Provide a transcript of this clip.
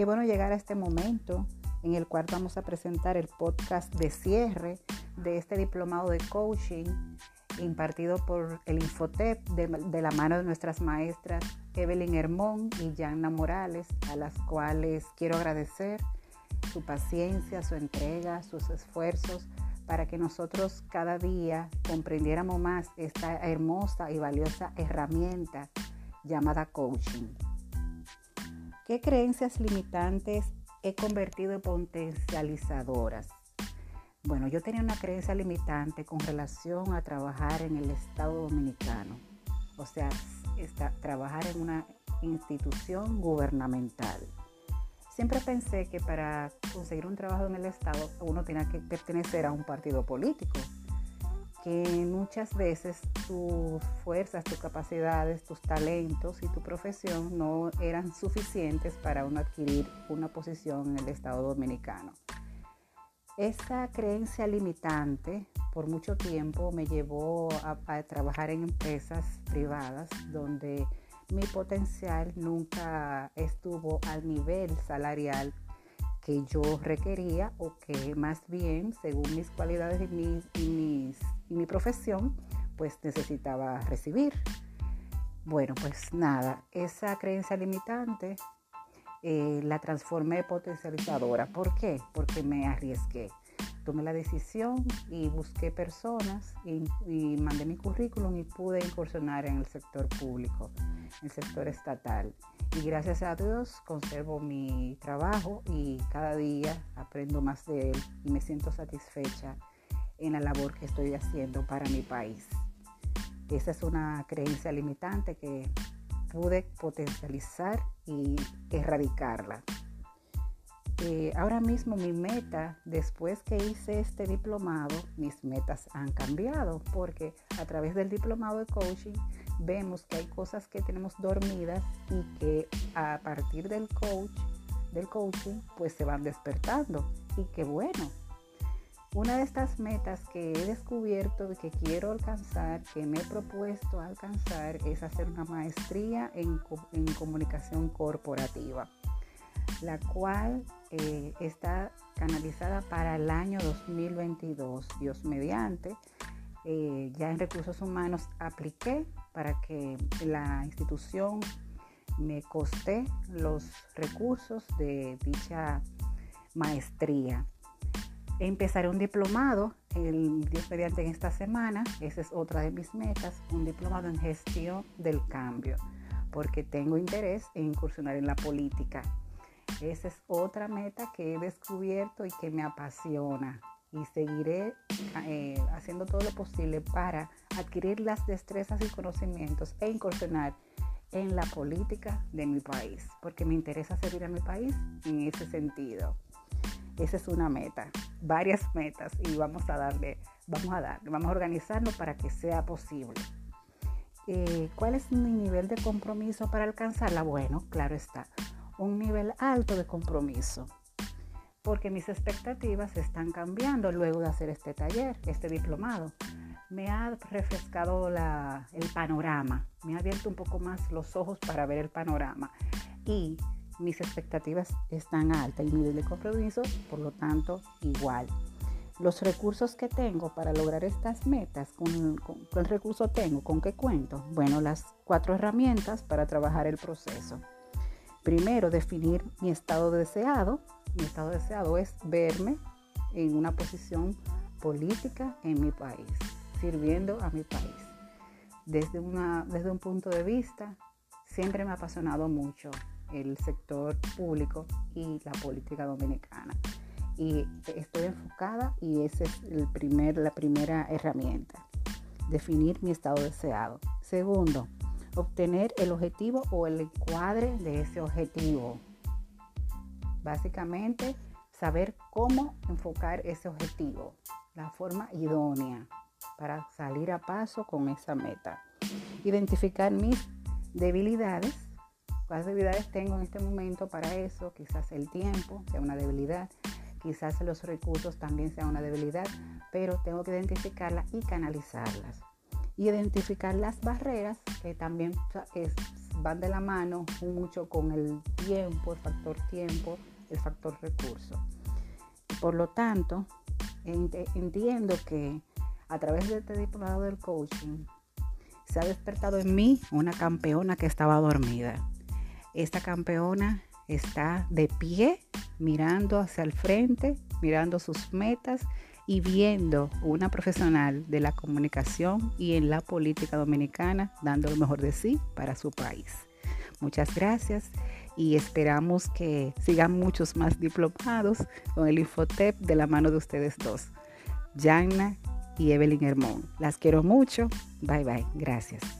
Qué bueno llegar a este momento en el cual vamos a presentar el podcast de cierre de este diplomado de coaching impartido por el Infotep de, la mano de nuestras maestras Evelyn Hermón y Yanna Morales, a las cuales quiero agradecer su paciencia, su entrega, sus esfuerzos para que nosotros cada día comprendiéramos más esta hermosa y valiosa herramienta llamada coaching. ¿Qué creencias limitantes he convertido en potencializadoras? Bueno, yo tenía una creencia limitante con relación a trabajar en el Estado Dominicano, o sea, trabajar en una institución gubernamental. Siempre pensé que para conseguir un trabajo en el Estado uno tenía que pertenecer a un partido político, que muchas veces tus fuerzas, tus capacidades, tus talentos y tu profesión no eran suficientes para adquirir una posición en el Estado Dominicano. Esa creencia limitante por mucho tiempo me llevó a, trabajar en empresas privadas donde mi potencial nunca estuvo al nivel salarial que yo requería o que más bien, según mis cualidades y, mis, y mi profesión, pues necesitaba recibir. Bueno, pues nada, esa creencia limitante eh, la transformé potencializadora. ¿Por qué? Porque me arriesgué. Tomé la decisión y busqué personas y, y, mandé mi currículum y pude incursionar en el sector público, en el sector estatal. Y gracias a Dios conservo mi trabajo y cada día aprendo más de él y me siento satisfecha en la labor que estoy haciendo para mi país. Esa es una creencia limitante que pude potencializar y erradicarla. Eh, ahora mismo mi meta, después que hice este diplomado, mis metas han cambiado porque a través del diplomado de coaching vemos que hay cosas que tenemos dormidas y que a partir del coach, del coaching, pues se van despertando. Y qué bueno. Una de estas metas que he descubierto y que quiero alcanzar, que me he propuesto alcanzar, es hacer una maestría en, comunicación corporativa, la cual eh, está canalizada para el año 2022, Dios mediante. Eh, ya en recursos humanos apliqué para que la institución me coste los recursos de dicha maestría. Empezaré un diplomado, el Dios mediante en esta semana, esa es otra de mis metas, un diplomado en gestión del cambio, porque tengo interés en incursionar en la política. Esa es otra meta que he descubierto y que me apasiona y seguiré eh, haciendo todo lo posible para adquirir las destrezas y conocimientos e incursionar en la política de mi país, porque me interesa servir a mi país en ese sentido. Esa es una meta, varias metas y vamos a darle, vamos a darle, vamos a organizarnos para que sea posible. Eh, ¿Cuál es mi nivel de compromiso para alcanzarla? Bueno, claro está, un nivel alto de compromiso porque mis expectativas están cambiando luego de hacer este taller, este diplomado. Me ha refrescado el panorama, me ha abierto un poco más los ojos para ver el panorama y mis expectativas están altas y mi nivel de compromiso, por lo tanto, igual. Los recursos que tengo para lograr estas metas, ¿con, qué recurso tengo? ¿Con qué cuento? Bueno, las cuatro herramientas para trabajar el proceso. Primero, definir mi estado deseado, mi estado deseado es verme en una posición política en mi país, sirviendo a mi país. Desde, una, desde un punto de vista, siempre me ha apasionado mucho el sector público y la política dominicana. Y estoy enfocada y esa es el primer, la primera herramienta, definir mi estado deseado. Segundo, obtener el objetivo o el encuadre de ese objetivo. Básicamente, saber cómo enfocar ese objetivo, la forma idónea para salir a paso con esa meta. Identificar mis debilidades. ¿Cuáles debilidades tengo en este momento para eso? Quizás el tiempo sea una debilidad, quizás los recursos también sea una debilidad, pero tengo que identificarlas y canalizarlas. identificar las barreras que también van de la mano mucho con el tiempo, el factor tiempo, el factor recurso. Por lo tanto, entiendo que a través de este diplomado del coaching se ha despertado en mí una campeona que estaba dormida. Esta campeona está de pie, mirando hacia el frente, mirando sus metas y viendo una profesional de la comunicación y en la política dominicana dando lo mejor de sí para su país. Muchas gracias y esperamos que sigan muchos más diplomados con el Infotep de la mano de ustedes dos, Yanna y Evelyn Hermón. Las quiero mucho. Bye bye. Gracias.